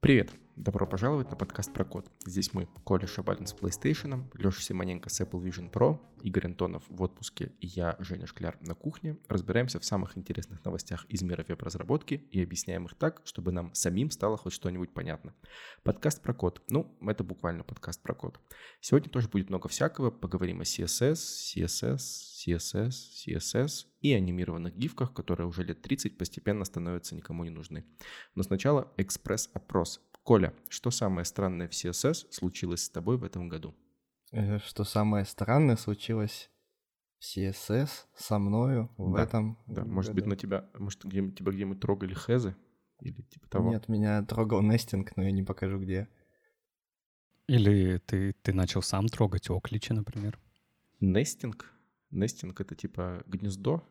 Привет! Добро пожаловать на подкаст про код. Здесь мы, Коля Шабалин с PlayStation, Леша Симоненко с Apple Vision Pro, Игорь Антонов в отпуске и я, Женя Шкляр, на кухне. Разбираемся в самых интересных новостях из мира веб-разработки и объясняем их так, чтобы нам самим стало хоть что-нибудь понятно. Подкаст про код. Ну, это буквально подкаст про код. Сегодня тоже будет много всякого. Поговорим о CSS, CSS, CSS, CSS и анимированных гифках, которые уже лет 30 постепенно становятся никому не нужны. Но сначала экспресс-опрос. Коля, что самое странное в CSS случилось с тобой в этом году? Э, что самое странное случилось в CSS со мною в да, этом Да, может быть, на тебя, может, где тебя где-нибудь трогали хезы? Или типа того? Нет, меня трогал нестинг, но я не покажу где. Или ты, ты начал сам трогать окличи, например? Нестинг? Нестинг — это типа гнездо?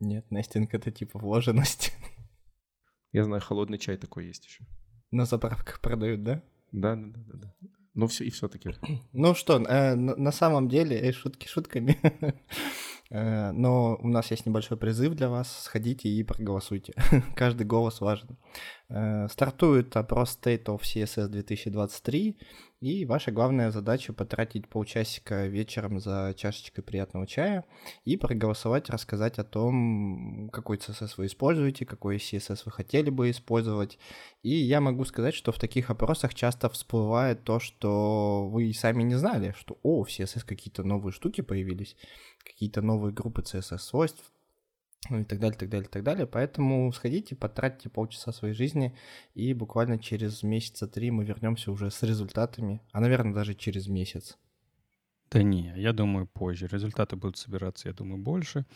Нет, нестинг — это типа вложенность. Я знаю, холодный чай такой есть еще. На заправках продают, да? Да, да, да, да. Ну все и все-таки. Ну что, э, на, самом деле, э, шутки шутками. Э, но у нас есть небольшой призыв для вас. Сходите и проголосуйте. Каждый голос важен. Э, стартует опрос State of CSS 2023, и ваша главная задача потратить полчасика вечером за чашечкой приятного чая и проголосовать, рассказать о том, какой CSS вы используете, какой CSS вы хотели бы использовать. И я могу сказать, что в таких опросах часто всплывает то, что вы сами не знали, что, о, в CSS какие-то новые штуки появились какие-то новые группы CSS-свойств, и так далее, так далее, так далее. Поэтому сходите, потратьте полчаса своей жизни, и буквально через месяца три мы вернемся уже с результатами, а, наверное, даже через месяц. Да не, я думаю, позже. Результаты будут собираться, я думаю, больше.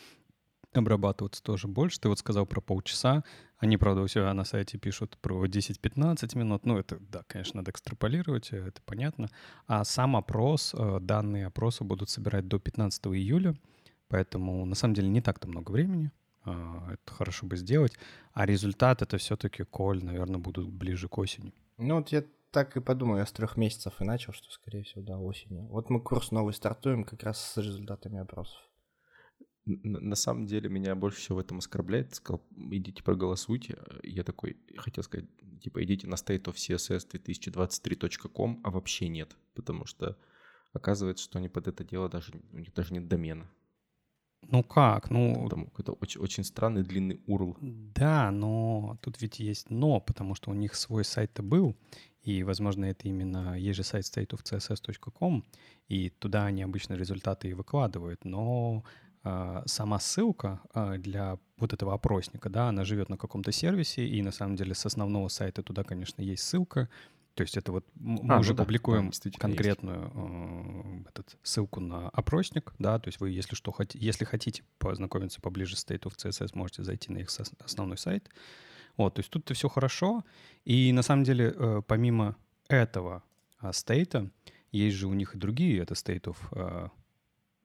Обрабатываться тоже больше. Ты вот сказал про полчаса. Они, правда, у себя на сайте пишут про 10-15 минут. Ну, это, да, конечно, надо экстраполировать, это понятно. А сам опрос, э, данные опроса будут собирать до 15 июля. Поэтому, на самом деле, не так-то много времени. А, это хорошо бы сделать. А результат это все-таки, Коль, наверное, будут ближе к осени. Ну, вот я так и подумал, я с трех месяцев и начал, что, скорее всего, да, осенью. Вот мы курс новый стартуем как раз с результатами опросов на самом деле меня больше всего в этом оскорбляет. Сказал, идите проголосуйте. Я такой хотел сказать, типа, идите на stateofcss2023.com, а вообще нет. Потому что оказывается, что они под это дело даже, у них даже нет домена. Ну как? Ну... Потому это очень, очень странный длинный URL. Да, но тут ведь есть но, потому что у них свой сайт-то был, и, возможно, это именно есть же сайт stateofcss.com, и туда они обычно результаты и выкладывают, но а, сама ссылка а, для вот этого опросника, да, она живет на каком-то сервисе, и на самом деле с основного сайта туда, конечно, есть ссылка. То есть это вот мы а, уже ну да, публикуем да, конкретную э, этот, ссылку на опросник, да, то есть вы, если что, хотите, если хотите познакомиться поближе с State of CSS, можете зайти на их основной сайт. Вот, то есть тут все хорошо, и на самом деле э, помимо этого стейта, есть же у них и другие, это State of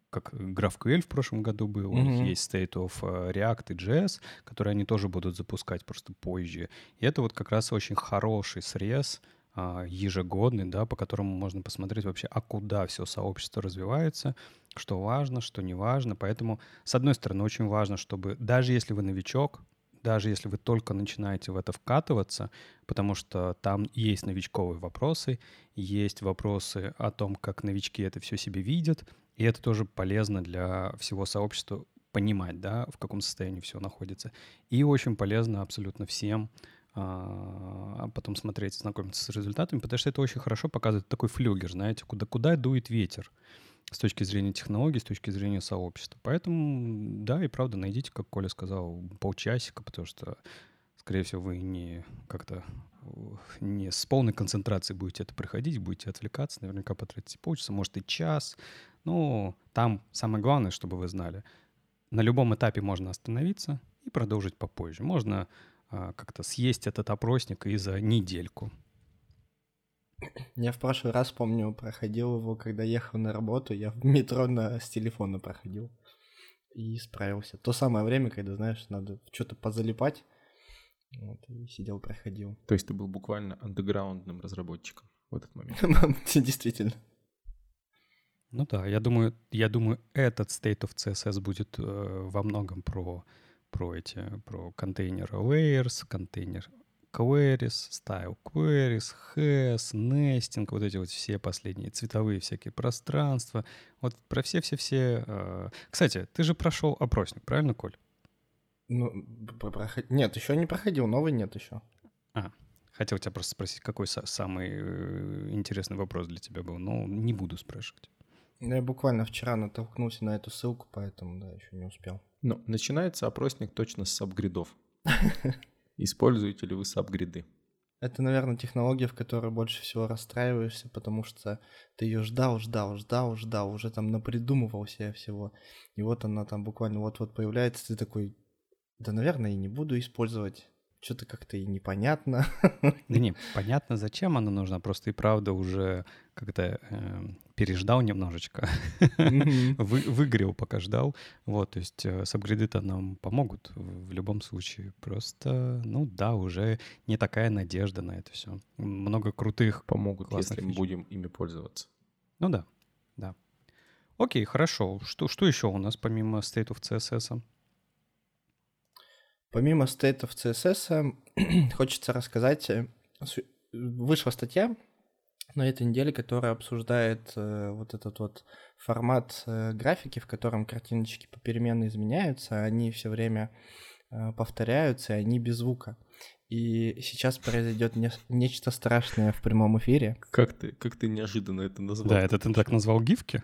как GraphQL в прошлом году был, mm-hmm. у них есть State of э, React и JS, которые они тоже будут запускать просто позже. И это вот как раз очень хороший срез а, ежегодный, да, по которому можно посмотреть вообще, а куда все сообщество развивается, что важно, что не важно. Поэтому, с одной стороны, очень важно, чтобы даже если вы новичок, даже если вы только начинаете в это вкатываться, потому что там есть новичковые вопросы, есть вопросы о том, как новички это все себе видят, и это тоже полезно для всего сообщества понимать, да, в каком состоянии все находится. И очень полезно абсолютно всем а потом смотреть, знакомиться с результатами, потому что это очень хорошо показывает такой флюгер, знаете, куда, куда дует ветер с точки зрения технологий, с точки зрения сообщества. Поэтому, да, и правда, найдите, как Коля сказал, полчасика, потому что, скорее всего, вы не как-то не с полной концентрацией будете это проходить, будете отвлекаться, наверняка потратите полчаса, может и час, ну, там самое главное, чтобы вы знали, на любом этапе можно остановиться и продолжить попозже. Можно а, как-то съесть этот опросник и за недельку. Я в прошлый раз, помню, проходил его, когда ехал на работу, я в метро на, с телефона проходил и справился. То самое время, когда, знаешь, надо что-то позалипать, вот, и сидел, проходил. То есть ты был буквально андеграундным разработчиком в этот момент? Действительно. Ну да, я думаю, я думаю, этот State of CSS будет э, во многом про, про эти, про контейнер layers, контейнер queries, style queries, has, nesting, вот эти вот все последние цветовые всякие пространства. Вот про все-все-все... Э... Кстати, ты же прошел опросник, правильно, Коль? Ну, проход... нет, еще не проходил, новый нет еще. А, хотел тебя просто спросить, какой самый э, интересный вопрос для тебя был, но не буду спрашивать. Ну, я буквально вчера натолкнулся на эту ссылку, поэтому, да, еще не успел. Ну, начинается опросник точно с апгридов. Используете ли вы сабгриды? Это, наверное, технология, в которой больше всего расстраиваешься, потому что ты ее ждал, ждал, ждал, ждал, уже там напридумывал себе всего. И вот она там буквально вот-вот появляется, ты такой, да, наверное, и не буду использовать. Что-то как-то и непонятно. Да не, понятно, зачем она нужна, просто и правда уже как-то э, переждал немножечко, Вы, выгорел, пока ждал. Вот, то есть э, сабгриды-то нам помогут в любом случае. Просто, ну да, уже не такая надежда на это все. Много крутых Помогут, если мы будем ими пользоваться. Ну да, да. Окей, хорошо. Что, что еще у нас помимо State of CSS? Помимо State of CSS, хочется рассказать, э, вышла статья на этой неделе, которая обсуждает э, вот этот вот формат э, графики, в котором картиночки попеременно изменяются, они все время э, повторяются, и они без звука. И сейчас произойдет не, нечто страшное в прямом эфире. Как ты, как ты неожиданно это назвал? Да, это ты так назвал гифки?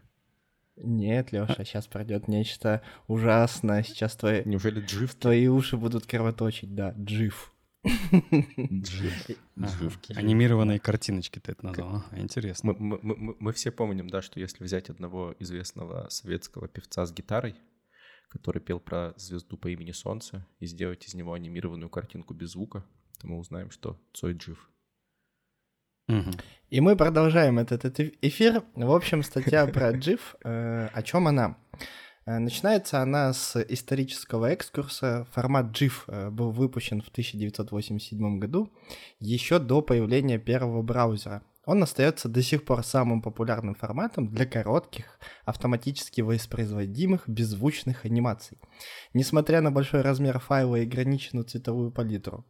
Нет, Леша, сейчас пройдет нечто ужасное. Сейчас твои... Неужели джив? Твои уши будут кровоточить, да, джив. Джив. Анимированные картиночки ты это назвал. Интересно. Мы, мы, мы, мы все помним, да, что если взять одного известного советского певца с гитарой, который пел про звезду по имени Солнце, и сделать из него анимированную картинку без звука, то мы узнаем, что Цой жив. И мы продолжаем этот, этот эфир. В общем, статья про GIF. Э, о чем она? Э, начинается она с исторического экскурса. Формат GIF э, был выпущен в 1987 году, еще до появления первого браузера. Он остается до сих пор самым популярным форматом для коротких, автоматически воспроизводимых беззвучных анимаций, несмотря на большой размер файла и ограниченную цветовую палитру.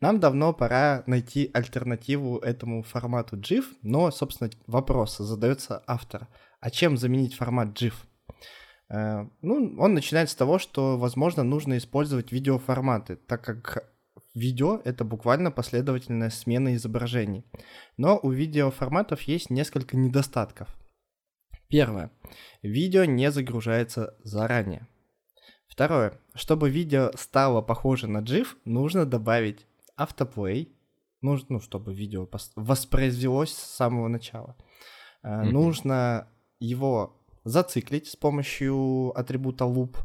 Нам давно пора найти альтернативу этому формату GIF, но, собственно, вопрос задается автор. А чем заменить формат GIF? Э, ну, он начинает с того, что, возможно, нужно использовать видеоформаты, так как видео — это буквально последовательная смена изображений. Но у видеоформатов есть несколько недостатков. Первое. Видео не загружается заранее. Второе. Чтобы видео стало похоже на GIF, нужно добавить автоплей, нужно, ну, чтобы видео воспроизвелось с самого начала. Mm-hmm. Нужно его зациклить с помощью атрибута loop.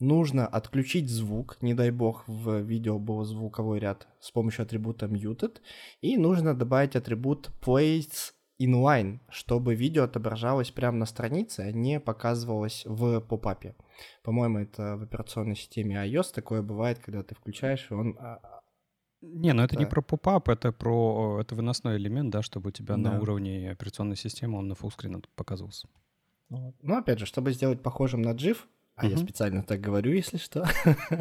Нужно отключить звук, не дай бог в видео был звуковой ряд с помощью атрибута muted. И нужно добавить атрибут plays inline, чтобы видео отображалось прямо на странице, а не показывалось в попапе. По-моему, это в операционной системе iOS такое бывает, когда ты включаешь, и он а, не, ну это да. не про поп-ап, это про это выносной элемент, да, чтобы у тебя да. на уровне операционной системы он на фуллскрин показывался. Ну, ну, опять же, чтобы сделать похожим на GIF, а угу. я специально так говорю, если что.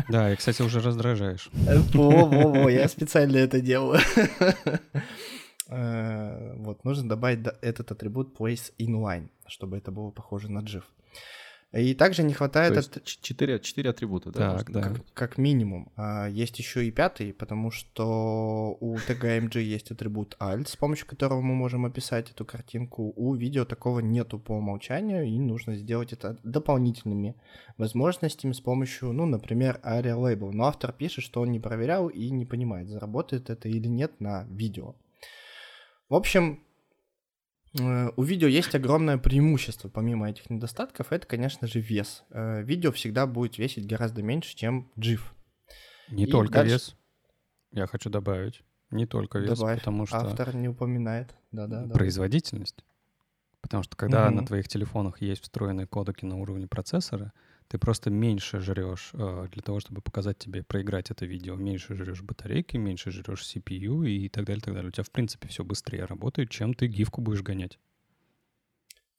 Да, и, кстати, уже раздражаешь. Во-во-во, я специально это делаю. Э, вот, нужно добавить этот атрибут place inline, чтобы это было похоже на GIF. И также не хватает... То от... 4, 4 атрибута, да? Так, да. Как, как минимум. А, есть еще и пятый, потому что у TGMG есть атрибут alt, с помощью которого мы можем описать эту картинку. У видео такого нету по умолчанию, и нужно сделать это дополнительными возможностями с помощью, ну, например, ARIA Label. Но автор пишет, что он не проверял и не понимает, заработает это или нет на видео. В общем, у видео есть огромное преимущество, помимо этих недостатков, это, конечно же, вес. Э, видео всегда будет весить гораздо меньше, чем GIF. Не И только дальше... вес. Я хочу добавить. Не только вес, Добавь. потому что... Автор не упоминает. Да-да. Производительность. Потому что когда угу. на твоих телефонах есть встроенные кодеки на уровне процессора, ты просто меньше жрешь э, для того, чтобы показать тебе, проиграть это видео. Меньше жрешь батарейки, меньше жрешь CPU и так далее, так далее. У тебя, в принципе, все быстрее работает, чем ты гифку будешь гонять.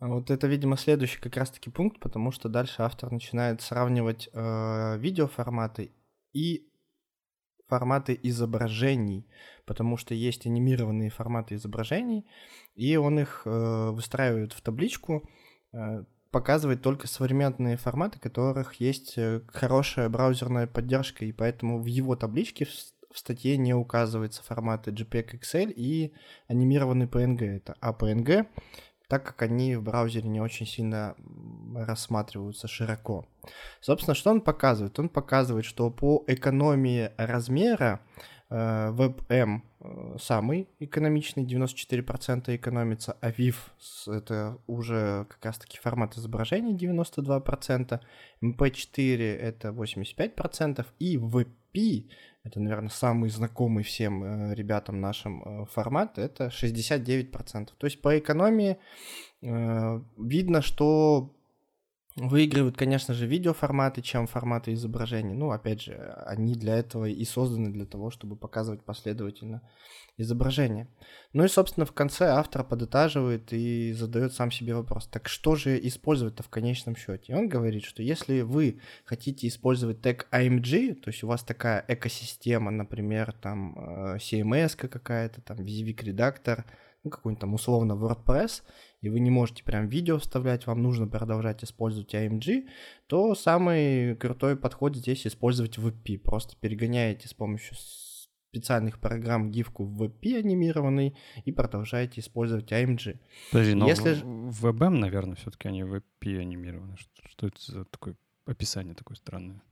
А Вот это, видимо, следующий как раз-таки пункт, потому что дальше автор начинает сравнивать э, видеоформаты и форматы изображений, потому что есть анимированные форматы изображений, и он их э, выстраивает в табличку, э, показывает только современные форматы, которых есть э, хорошая браузерная поддержка, и поэтому в его табличке в, статье не указываются форматы JPEG XL и анимированный PNG. Это APNG, так как они в браузере не очень сильно рассматриваются широко. Собственно, что он показывает? Он показывает, что по экономии размера WebM э, самый экономичный, 94% экономится, а VIF это уже как раз-таки формат изображения 92%, MP4 это 85%, и VP это, наверное, самый знакомый всем э, ребятам нашим э, формат, это 69%. То есть по экономии э, видно, что Выигрывают, конечно же, видеоформаты, чем форматы изображений. Ну, опять же, они для этого и созданы, для того, чтобы показывать последовательно изображение. Ну и, собственно, в конце автор подытаживает и задает сам себе вопрос, так что же использовать-то в конечном счете? И он говорит, что если вы хотите использовать тег AMG, то есть у вас такая экосистема, например, там э, CMS какая-то, там Visivik редактор, ну, какой-нибудь там условно WordPress, и вы не можете прям видео вставлять, вам нужно продолжать использовать AMG, то самый крутой подход здесь использовать WebP. Просто перегоняете с помощью специальных программ гифку в WebP анимированный и продолжаете использовать AMG. Подожди, но Если... в WebM, наверное, все-таки они WebP анимированы. Что, что это за такое описание такое странное?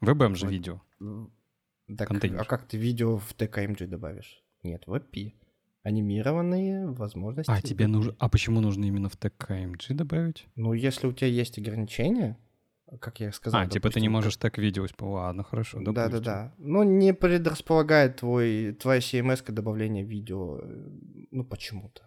WebM же видео. Так, а как ты видео в AMG добавишь? Нет, WebP анимированные возможности. А тебе нужно, а почему нужно именно в тег KMG добавить? Ну, если у тебя есть ограничения, как я сказал. А, допустим, типа ты не можешь так видео Ладно, хорошо. Да, да, да. Ну, не предрасполагает твой, твоя CMS добавление видео, ну, почему-то.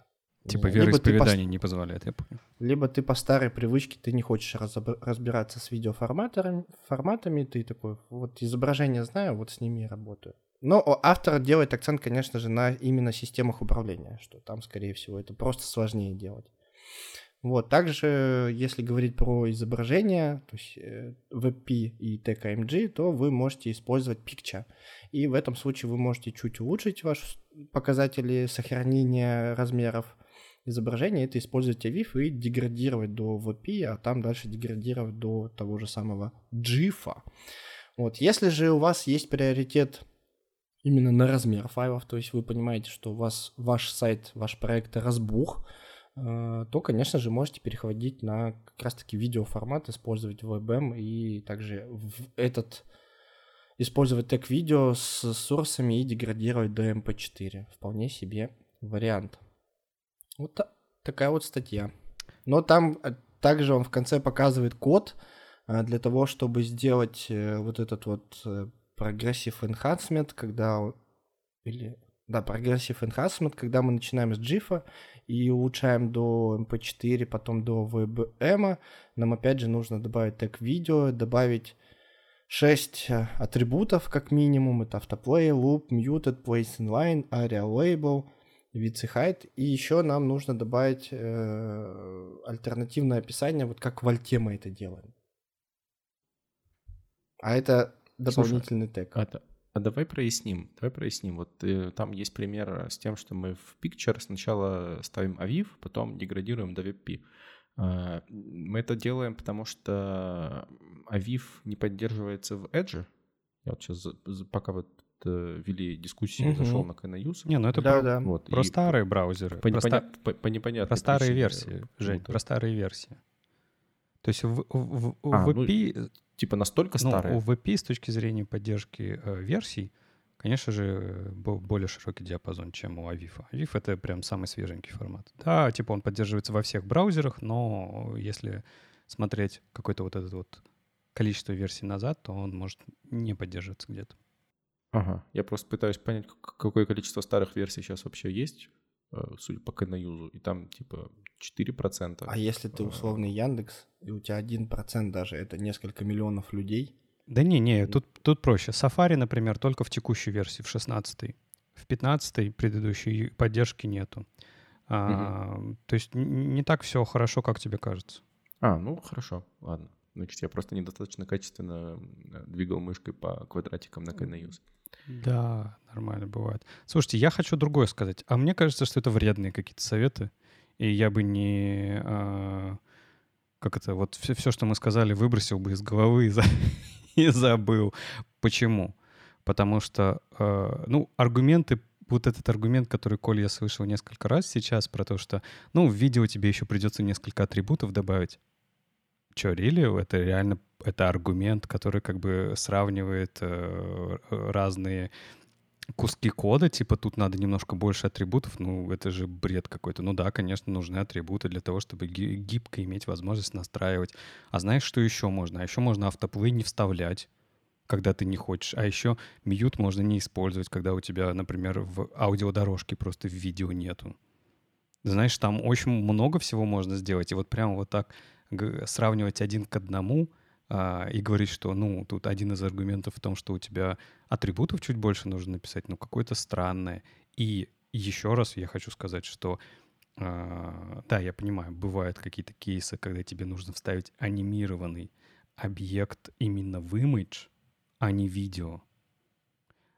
Типа вероисповедание по... не позволяет, я понял. Либо ты по старой привычке, ты не хочешь разоб... разбираться с видеоформатами, форматами, ты такой, вот изображение знаю, вот с ними и работаю. Но автор делает акцент, конечно же, на именно системах управления, что там, скорее всего, это просто сложнее делать. Вот, также, если говорить про изображение, то есть WebP э, и TKMG, то вы можете использовать Picture. И в этом случае вы можете чуть улучшить ваши показатели сохранения размеров изображения, это использовать AVIF и деградировать до WebP, а там дальше деградировать до того же самого GIF. Вот, если же у вас есть приоритет именно на размер файлов, то есть вы понимаете, что у вас ваш сайт, ваш проект разбух, э, то, конечно же, можете переходить на как раз-таки видеоформат, использовать WebM и также в этот использовать тег видео с сорсами и деградировать до MP4. Вполне себе вариант. Вот та- такая вот статья. Но там э, также он в конце показывает код э, для того, чтобы сделать вот этот вот Progressive Enhancement, когда... Или... Да, Progressive Enhancement, когда мы начинаем с GIF и улучшаем до MP4, потом до VBM, нам опять же нужно добавить тег видео, добавить 6 э, атрибутов как минимум. Это автоплей, loop, muted, place inline, area label, width и height. И еще нам нужно добавить э, альтернативное описание, вот как в альте мы это делаем. А это дополнительный Слушай, тег. А, а давай проясним, давай проясним. Вот э, там есть пример с тем, что мы в Picture сначала ставим AVIF, потом деградируем до WebP. Э, мы это делаем, потому что AVIF не поддерживается в Edge. Я вот сейчас, пока вот э, вели дискуссию, угу. зашел на Kanause. Не, ну это да, про, да. Вот, про старые браузеры. По, про, непоня... по, по непонятной Про старые версии, Жень, про старые версии. То есть в, в, в, а, WebP... Ну типа настолько ну, старые? У VP с точки зрения поддержки э, версий, конечно же, более широкий диапазон, чем у Avif. Avif — это прям самый свеженький формат. Да, типа он поддерживается во всех браузерах, но если смотреть какое-то вот это вот количество версий назад, то он может не поддерживаться где-то. Ага, я просто пытаюсь понять, какое количество старых версий сейчас вообще есть, э, судя по Кэнаюзу, и там типа 4%. А если ты условный Яндекс, и у тебя 1% даже, это несколько миллионов людей? Да не, не, тут, тут проще. Safari, например, только в текущей версии, в 16 В 15 предыдущей поддержки нету. А, То есть не так все хорошо, как тебе кажется. А, ну хорошо, ладно. Значит, я просто недостаточно качественно э, двигал мышкой по квадратикам на KNUS. Да, нормально бывает. Слушайте, я хочу другое сказать. А мне кажется, что это вредные какие-то советы. И я бы не... а, как это? Вот все, все, что мы сказали, выбросил бы из головы и, за- и забыл. Почему? Потому что, э, ну, аргументы, вот этот аргумент, который, Коль, я слышал несколько раз сейчас про то, что, ну, в видео тебе еще придется несколько атрибутов добавить. Че, really? Это реально, это аргумент, который как бы сравнивает э, разные куски кода, типа тут надо немножко больше атрибутов, ну это же бред какой-то. Ну да, конечно, нужны атрибуты для того, чтобы ги- гибко иметь возможность настраивать. А знаешь, что еще можно? А еще можно автоплей не вставлять, когда ты не хочешь. А еще мьют можно не использовать, когда у тебя, например, в аудиодорожке просто видео нету. Знаешь, там очень много всего можно сделать. И вот прямо вот так сравнивать один к одному а, и говорить, что, ну, тут один из аргументов в том, что у тебя атрибутов чуть больше нужно написать, ну, какое-то странное. И еще раз я хочу сказать, что а, да, я понимаю, бывают какие-то кейсы, когда тебе нужно вставить анимированный объект именно в имидж, а не видео.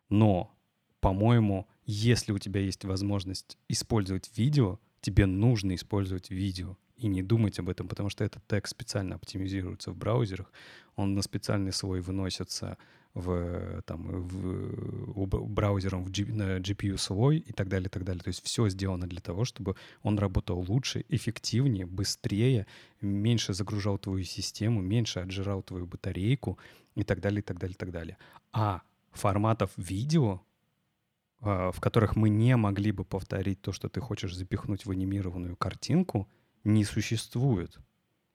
Но, по-моему, если у тебя есть возможность использовать видео, тебе нужно использовать видео и не думать об этом, потому что этот текст специально оптимизируется в браузерах, он на специальный слой выносится в, там, в, браузером в G- на GPU слой и так далее, и так далее. То есть все сделано для того, чтобы он работал лучше, эффективнее, быстрее, меньше загружал твою систему, меньше отжирал твою батарейку и так далее, и так далее, и так далее. А форматов видео, а, в которых мы не могли бы повторить то, что ты хочешь запихнуть в анимированную картинку, не существует.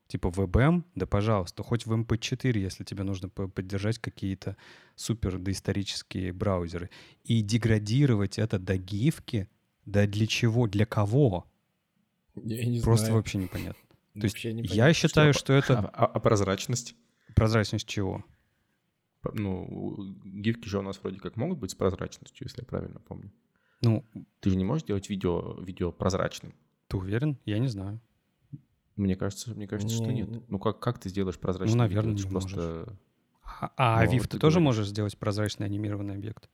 Типа WebM, да пожалуйста, хоть в MP4, если тебе нужно по- поддержать какие-то супер доисторические браузеры. И деградировать это до гифки, да для чего, для кого? Я не Просто знаю. вообще непонятно. То есть я считаю, что А, это а- а прозрачность? прозрачность чего? Ну, гифки же у нас вроде как могут быть с прозрачностью, если я правильно помню. Ну, Ты же не можешь делать видео, видео прозрачным. ты уверен? Я не знаю. Мне кажется, мне кажется, что Не- нет. Ну как, как ты сделаешь Ну, видео? наверное, Это ж не просто А, а Ну, ты ты тоже говоришь. можешь сделать прозрачный анимированный объект?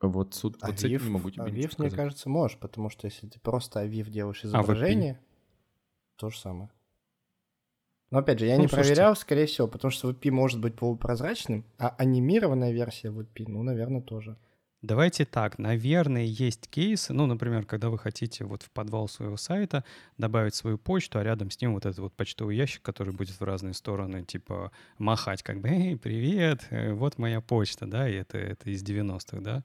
вот, суд, А вот с этим Вив, не могу тебе а ничего Вив, мне кажется, можешь, потому что если ты просто Авив делаешь А изображение, то же самое. Но опять же, я Ну, не слушайте. проверял, скорее всего, потому что WebP может быть полупрозрачным, а анимированная версия WebP, ну, наверное, тоже. Давайте так, наверное, есть кейсы, ну, например, когда вы хотите вот в подвал своего сайта добавить свою почту, а рядом с ним вот этот вот почтовый ящик, который будет в разные стороны, типа махать как бы, эй, привет, э, вот моя почта, да, и это, это из 90-х, да,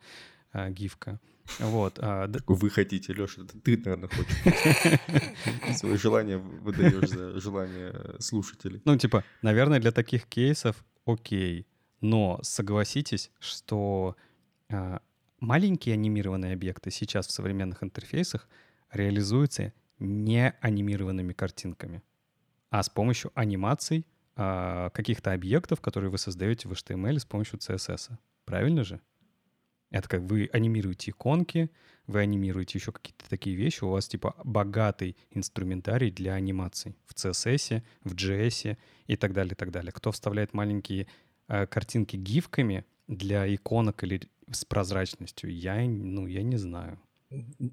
а, гифка. Вот. а, д- Вы хотите, Леша, это ты, наверное, хочешь. Свое желание выдаешь за желание слушателей. Ну, типа, наверное, для таких кейсов окей. Но согласитесь, что маленькие анимированные объекты сейчас в современных интерфейсах реализуются не анимированными картинками, а с помощью анимаций а, каких-то объектов, которые вы создаете в HTML с помощью CSS. Правильно же? Это как вы анимируете иконки, вы анимируете еще какие-то такие вещи, у вас типа богатый инструментарий для анимаций в CSS, в JS и так далее, и так далее. Кто вставляет маленькие э, картинки гифками для иконок или с прозрачностью, я, ну, я не знаю.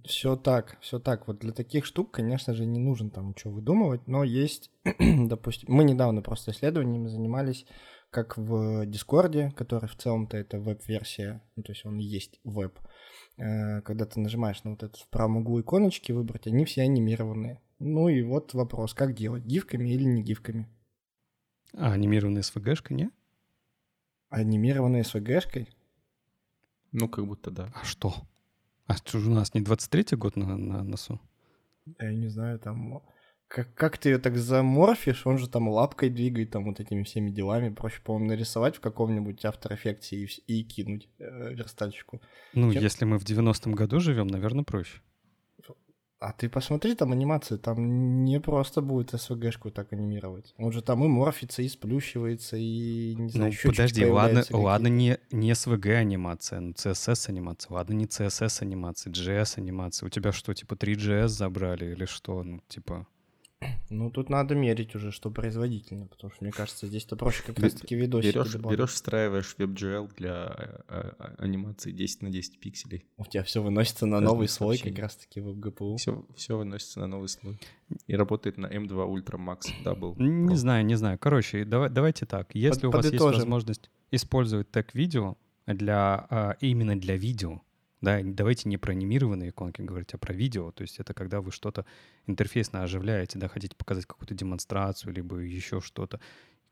Все так, все так. Вот для таких штук, конечно же, не нужно там ничего выдумывать, но есть, допустим, мы недавно просто исследованиями занимались, как в Дискорде, который в целом-то это веб-версия, ну, то есть он есть веб. Э, Когда ты нажимаешь на вот этот в правом углу иконочки выбрать, они все анимированные. Ну и вот вопрос, как делать, гифками или не гифками? А анимированная SVG-шка, не? Анимированные с VG-шкой? Ну, как будто да. А что? А что же у нас не 23-й год на, на носу? Я не знаю, там... Как, как ты ее так заморфишь, он же там лапкой двигает, там вот этими всеми делами. Проще, по-моему, нарисовать в каком-нибудь After Effects и, и кинуть э, верстальщику. Ну, Чем- если мы в 90-м году живем, наверное, проще. А ты посмотри там анимацию, там не просто будет СВГшку так анимировать. Он же там и морфится, и сплющивается, и не знаю, Ну, подожди, ладно, ладно не, не SVG анимация, ну CSS анимация, ладно не CSS анимация, JS анимация. У тебя что, типа 3GS забрали или что? Ну, типа... Ну, тут надо мерить уже, что производительно, потому что, мне кажется, здесь-то проще как раз-таки видосики Берешь, добавить. берешь, встраиваешь WebGL для э, э, анимации 10 на 10 пикселей. У тебя все выносится на Разные новый слой сообщения. как раз-таки в GPU. Все, все выносится на новый слой. И работает на M2 Ultra Max Double. Не Pro. знаю, не знаю. Короче, давай, давайте так. Если у вас есть подытожим. возможность использовать тег-видео для, а, именно для видео, да, давайте не про анимированные иконки говорить, а про видео. То есть это когда вы что-то интерфейсно оживляете, да, хотите показать какую-то демонстрацию, либо еще что-то.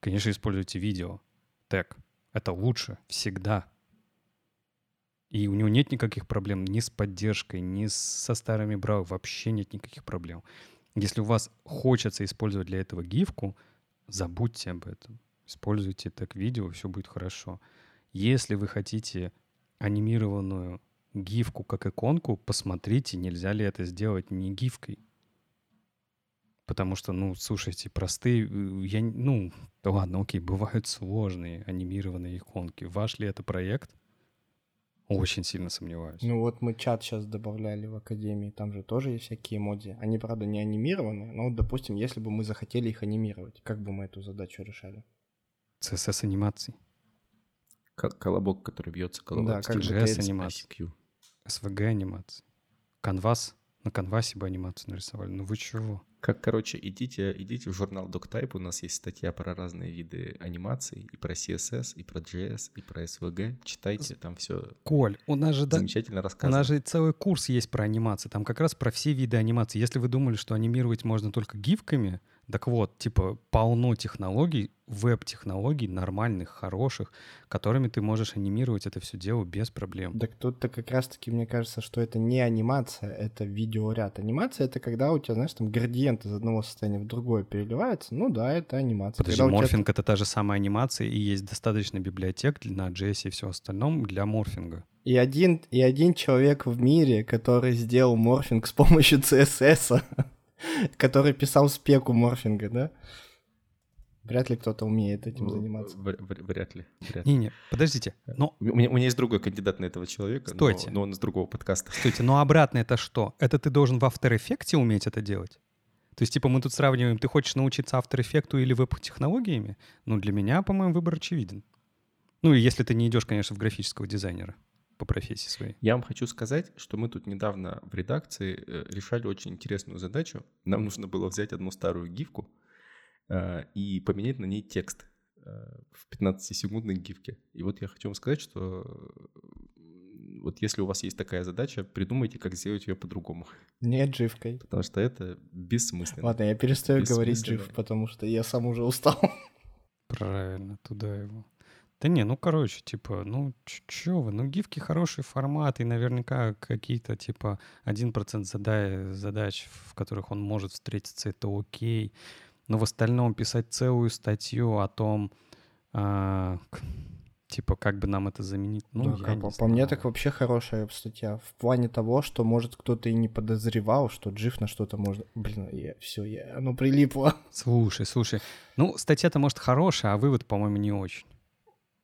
Конечно, используйте видео. Тег. Это лучше всегда. И у него нет никаких проблем ни с поддержкой, ни со старыми брау. Вообще нет никаких проблем. Если у вас хочется использовать для этого гифку, забудьте об этом. Используйте так видео, все будет хорошо. Если вы хотите анимированную гифку как иконку, посмотрите, нельзя ли это сделать не гифкой. Потому что, ну, слушайте, простые, э, я, ну, да ладно, окей, бывают сложные анимированные иконки. Ваш ли это проект? Очень сильно сомневаюсь. Ну вот мы чат сейчас добавляли в Академии, там же тоже есть всякие эмодзи. Они, правда, не анимированы, но вот, допустим, если бы мы захотели их анимировать, как бы мы эту задачу решали? CSS анимаций, Ко- Колобок, который бьется колобок. Да, как же анимация. ICQ. SVG анимации, канвас, на канвасе бы анимацию нарисовали. Ну вы чего? Как, короче, идите, идите в журнал DocType, у нас есть статья про разные виды анимаций, и про CSS, и про JS, и про SVG. Читайте, там все Коль, у нас же да- замечательно У рассказано. нас же целый курс есть про анимации. Там как раз про все виды анимации. Если вы думали, что анимировать можно только гифками, так вот, типа, полно технологий, веб-технологий, нормальных, хороших, которыми ты можешь анимировать это все дело без проблем. Так тут-то как раз-таки мне кажется, что это не анимация, это видеоряд. Анимация — это когда у тебя, знаешь, там градиент из одного состояния в другое переливается. Ну да, это анимация. Подожди, Когда у тебя морфинг — это та же самая анимация, и есть достаточно библиотек на JS и все остальном для морфинга. И один, и один человек в мире, который сделал морфинг с помощью CSS, который писал спеку морфинга, да? Вряд ли кто-то умеет этим заниматься. В- в- Вряд ли. вряд ли. Не-не, подождите. Но, У меня, у меня есть другой кандидат на этого человека, но- Стойте. но он из другого подкаста. стойте, но обратно это что? Это ты должен в After Effects уметь это делать? То есть, типа, мы тут сравниваем, ты хочешь научиться After Effects или веб-технологиями? Ну, для меня, по-моему, выбор очевиден. Ну, и если ты не идешь, конечно, в графического дизайнера по профессии своей. Я вам хочу сказать, что мы тут недавно в редакции э, решали очень интересную задачу. Нам нужно было взять одну старую гифку э, и поменять на ней текст э, в 15-секундной гифке. И вот я хочу вам сказать, что вот если у вас есть такая задача, придумайте, как сделать ее по-другому. Не дживкой. Потому что это бессмысленно. Ладно, я перестаю говорить джив, потому что я сам уже устал. Правильно, туда его. Да не, ну, короче, типа, ну, чё вы, ну, гифки хороший формат, и наверняка какие-то, типа, 1% зада- задач, в которых он может встретиться, это окей. Но в остальном писать целую статью о том, а, типа, как бы нам это заменить, ну, Да, я по, по мне так вообще хорошая статья. В плане того, что, может, кто-то и не подозревал, что джив на что-то можно... Блин, я, все, я, оно прилипло. Слушай, слушай, ну, статья-то, может, хорошая, а вывод, по-моему, не очень.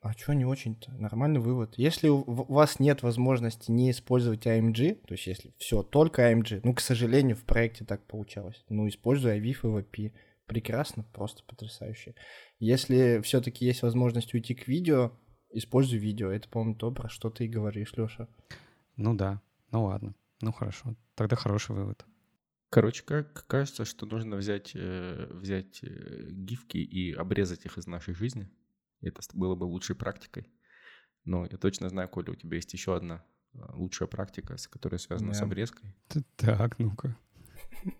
А что не очень-то? Нормальный вывод. Если у вас нет возможности не использовать AMG, то есть если все, только AMG, ну, к сожалению, в проекте так получалось. Ну, используй AVIF и VP. Прекрасно, просто потрясающе. Если все-таки есть возможность уйти к видео, используй видео. Это, по-моему, то, про что ты и говоришь, Леша. Ну да, ну ладно, ну хорошо, тогда хороший вывод. Короче, как кажется, что нужно взять, э, взять э, гифки и обрезать их из нашей жизни. Это с- было бы лучшей практикой. Но я точно знаю, Коля, у тебя есть еще одна э, лучшая практика, с которая связана с Да. обрезкой. Так, ну-ка.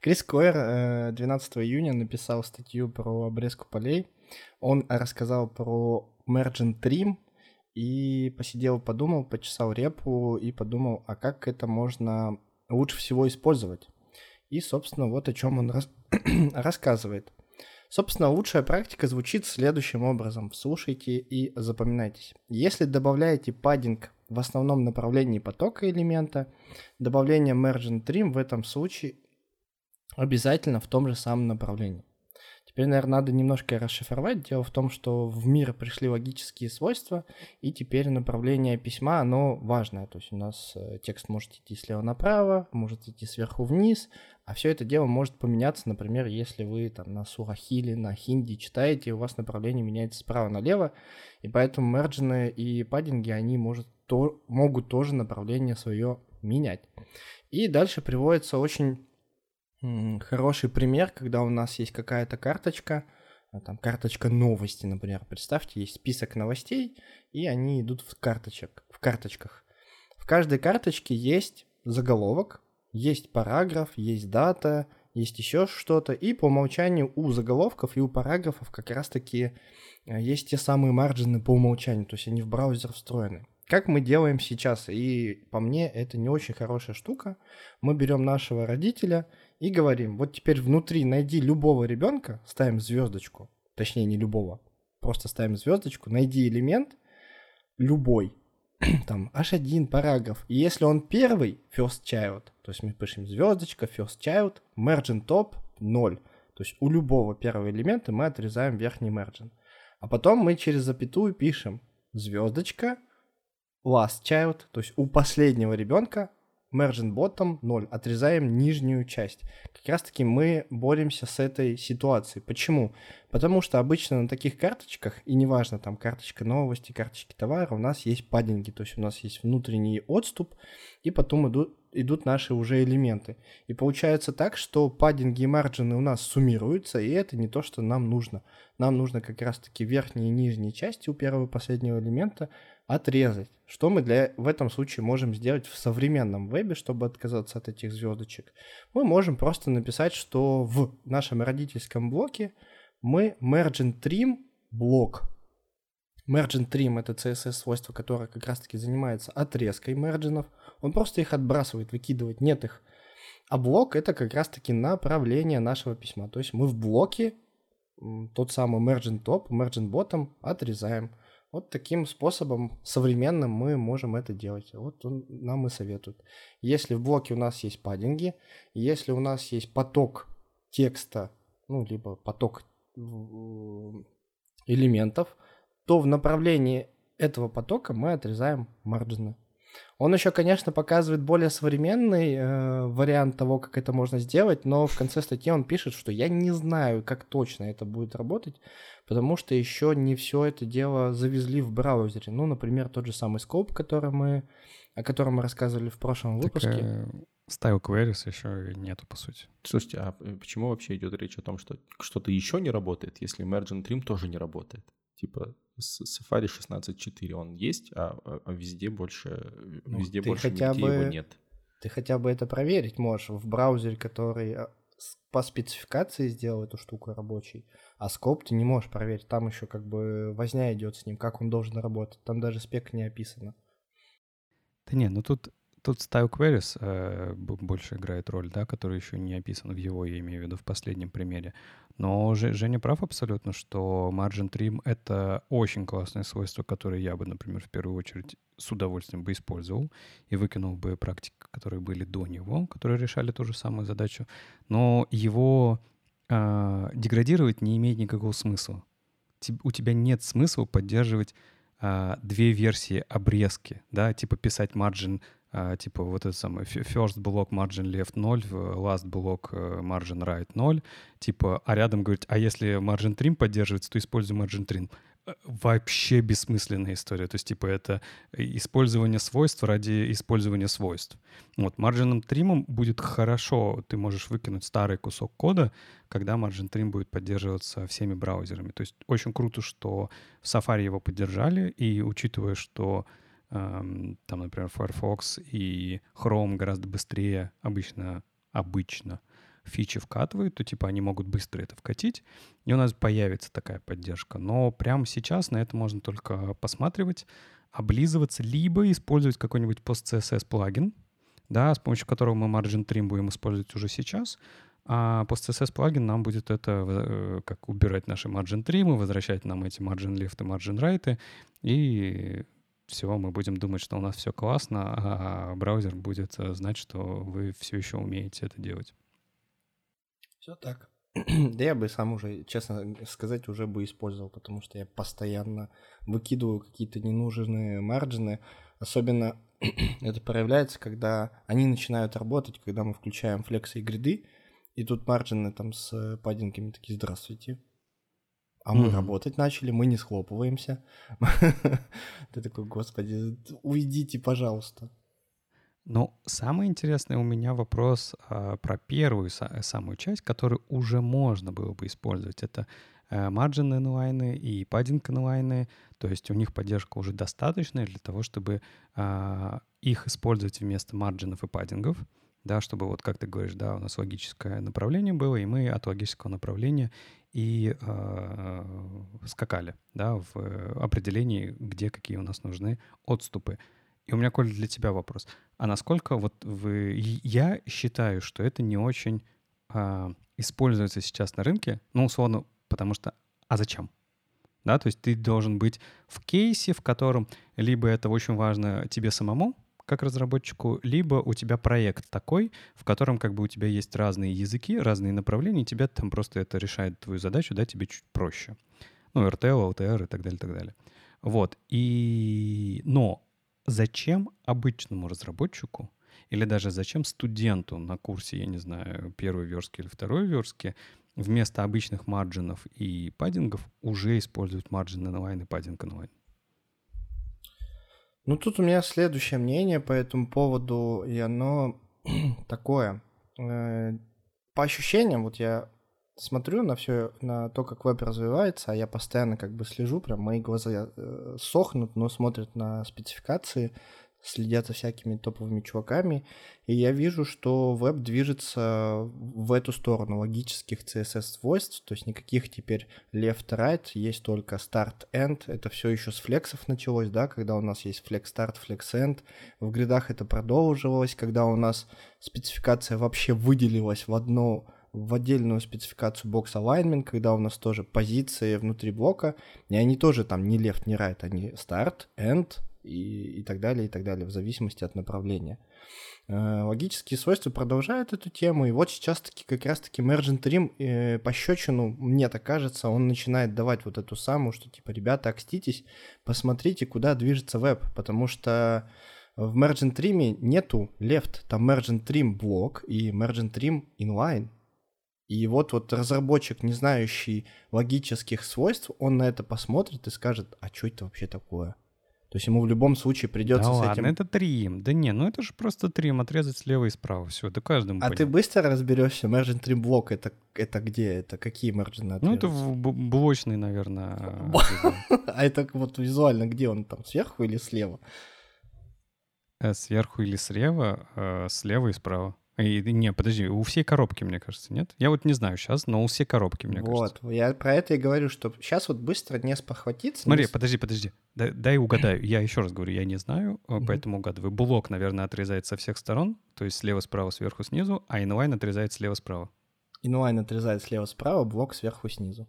Крис Койер э, 12 июня написал статью про обрезку полей. Он рассказал про Mergent Trim и посидел, подумал, почесал репу и подумал, а как это можно лучше всего использовать. И, собственно, вот о чем он рас- рассказывает. Собственно, лучшая практика звучит следующим образом. Слушайте и запоминайтесь. Если добавляете паддинг в основном направлении потока элемента. Добавление margin trim в этом случае обязательно в том же самом направлении. Теперь, наверное, надо немножко расшифровать. Дело в том, что в мир пришли логические свойства, и теперь направление письма, оно важное. То есть у нас э, текст может идти слева направо, может идти сверху вниз, а все это дело может поменяться, например, если вы там на сурахиле, на хинди читаете, у вас направление меняется справа налево, и поэтому мерджины и паддинги, они может, то, могут тоже направление свое менять. И дальше приводится очень хороший пример, когда у нас есть какая-то карточка, а, там карточка новости, например. Представьте, есть список новостей, и они идут в, карточек, в карточках. В каждой карточке есть заголовок, есть параграф, есть дата, есть еще что-то, и по умолчанию у заголовков и у параграфов как раз-таки а, есть те самые марджины по умолчанию, то есть они в браузер встроены. Как мы делаем сейчас, и по мне это не очень хорошая штука, мы берем нашего родителя – и говорим, вот теперь внутри найди любого ребенка, ставим звездочку, точнее не любого, просто ставим звездочку, найди элемент любой, там H1 параграф, и если он первый, first child, то есть мы пишем звездочка, first child, margin top 0, то есть у любого первого элемента мы отрезаем верхний margin. А потом мы через запятую пишем звездочка, last child, то есть у последнего ребенка margin bottom 0, отрезаем нижнюю часть. Как раз таки мы боремся с этой ситуацией. Почему? Потому что обычно на таких карточках, и неважно, там карточка новости, карточки товара, у нас есть паддинги, то есть у нас есть внутренний отступ, и потом идут, идут наши уже элементы. И получается так, что паддинги и марджины у нас суммируются, и это не то, что нам нужно. Нам нужно как раз-таки верхние и нижние части у первого и последнего элемента отрезать. Что мы для, в этом случае можем сделать в современном вебе, чтобы отказаться от этих звездочек? Мы можем просто написать, что в нашем родительском блоке мы margin trim блок. Margin trim это CSS свойство, которое как раз таки занимается отрезкой марджинов. Он просто их отбрасывает, выкидывает, нет их. А блок это как раз таки направление нашего письма. То есть мы в блоке тот самый margin top, margin bottom отрезаем. Вот таким способом современным мы можем это делать. Вот он нам и советует. Если в блоке у нас есть паддинги, если у нас есть поток текста, ну, либо поток элементов, то в направлении этого потока мы отрезаем марджины. Он еще, конечно, показывает более современный э, вариант того, как это можно сделать, но в конце статьи он пишет, что я не знаю, как точно это будет работать, потому что еще не все это дело завезли в браузере. Ну, например, тот же самый Scope, который мы, о котором мы рассказывали в прошлом выпуске. Так, э, style queries еще нету, по сути. Слушайте, а почему вообще идет речь о том, что что-то еще не работает, если Mergent Trim тоже не работает? Типа Safari 16.4 он есть, а, а, а везде больше, ну, везде больше хотя бы, его нет. Ты хотя бы это проверить можешь в браузере, который а, по спецификации сделал эту штуку рабочей, а скоп ты не можешь проверить. Там еще как бы возня идет с ним, как он должен работать. Там даже спек не описано. Да не, ну тут Тут Style Queries э, больше играет роль, да, который еще не описан в его, я имею в виду, в последнем примере. Но Женя прав абсолютно, что Margin Trim — это очень классное свойство, которое я бы, например, в первую очередь с удовольствием бы использовал и выкинул бы практики, которые были до него, которые решали ту же самую задачу. Но его э, деградировать не имеет никакого смысла. У тебя нет смысла поддерживать э, две версии обрезки, да, типа писать margin а, типа вот это самое first block margin left 0, last block э, margin right 0, типа, а рядом говорить, а если margin trim поддерживается, то используй margin trim. Э, вообще бессмысленная история. То есть, типа, это использование свойств ради использования свойств. Вот, margin trim будет хорошо, ты можешь выкинуть старый кусок кода, когда margin trim будет поддерживаться всеми браузерами. То есть, очень круто, что в Safari его поддержали, и учитывая, что там, например, Firefox и Chrome гораздо быстрее обычно, обычно фичи вкатывают, то типа они могут быстро это вкатить, и у нас появится такая поддержка. Но прямо сейчас на это можно только посматривать, облизываться, либо использовать какой-нибудь post-CSS плагин, да, с помощью которого мы margin trim будем использовать уже сейчас, а post-CSS плагин нам будет это э, как убирать наши margin trim, возвращать нам эти margin left и margin right, и все, мы будем думать, что у нас все классно, а браузер будет э, знать, что вы все еще умеете это делать. Все так. Да я бы сам уже, честно сказать, уже бы использовал, потому что я постоянно выкидываю какие-то ненужные марджины. Особенно это проявляется, когда они начинают работать, когда мы включаем флексы и гриды, и тут марджины там с паддингами такие «Здравствуйте». А мы mm-hmm. работать начали, мы не схлопываемся. Ты такой, господи, уйдите, пожалуйста. Ну, самый интересный у меня вопрос а, про первую са- самую часть, которую уже можно было бы использовать. Это а, margin inline и padding inline. То есть у них поддержка уже достаточная для того, чтобы а, их использовать вместо марджинов и паддингов. Да, чтобы вот, как ты говоришь, да, у нас логическое направление было, и мы от логического направления и э, скакали, да, в определении, где какие у нас нужны отступы. И у меня, Коль, для тебя вопрос. А насколько вот вы... Я считаю, что это не очень а, используется сейчас на рынке, ну, условно, потому что... А зачем? Да, то есть ты должен быть в кейсе, в котором либо это очень важно тебе самому, как разработчику, либо у тебя проект такой, в котором как бы у тебя есть разные языки, разные направления, и тебе там просто это решает твою задачу, да, тебе чуть проще. Ну, RTL, LTR и так далее, и так далее. Вот. И... Но зачем обычному разработчику или даже зачем студенту на курсе, я не знаю, первой верстки или второй верстки, вместо обычных марджинов и паддингов уже используют марджин inline и паддинг inline? Ну, тут у меня следующее мнение по этому поводу, и оно такое. Э, по ощущениям, вот я смотрю на все, на то, как веб развивается, а я постоянно как бы слежу, прям мои глаза э, сохнут, но смотрят на спецификации, следят за всякими топовыми чуваками, и я вижу, что веб движется в эту сторону логических CSS-свойств, то есть никаких теперь left-right, есть только start-end, это все еще с флексов началось, да, когда у нас есть flex-start, flex-end, в гридах это продолжилось, когда у нас спецификация вообще выделилась в одну в отдельную спецификацию box alignment, когда у нас тоже позиции внутри блока, и они тоже там не left, не right, они start, end и, и так далее, и так далее, в зависимости от направления. Э, логические свойства продолжают эту тему, и вот сейчас таки как раз-таки Mergent Trim э, по мне так кажется, он начинает давать вот эту самую, что типа, ребята, окститесь, посмотрите, куда движется веб, потому что в Mergent Trim нету left, там Mergent Trim блок и Mergent Trim inline, и вот, вот разработчик, не знающий логических свойств, он на это посмотрит и скажет, а что это вообще такое? То есть ему в любом случае придется да с ладно, этим... это трим. Да не, ну это же просто трим, отрезать слева и справа. Все, это каждому А понятно. ты быстро разберешься, Merging Trim блок это, это где? Это какие марджины Ну это блочный, наверное. А это вот визуально где он там, сверху или слева? Э, сверху или слева, э, слева и справа. И, не, подожди, у всей коробки, мне кажется, нет? Я вот не знаю сейчас, но у всей коробки, мне вот, кажется. Вот, я про это и говорю, что сейчас вот быстро не спохватиться. Смотри, не... подожди, подожди. Дай, дай угадаю. Я еще раз говорю, я не знаю, mm-hmm. поэтому угадываю. Блок, наверное, отрезает со всех сторон, то есть слева, справа, сверху, снизу, а inline отрезает слева, справа. Inline отрезает слева, справа, блок сверху, снизу.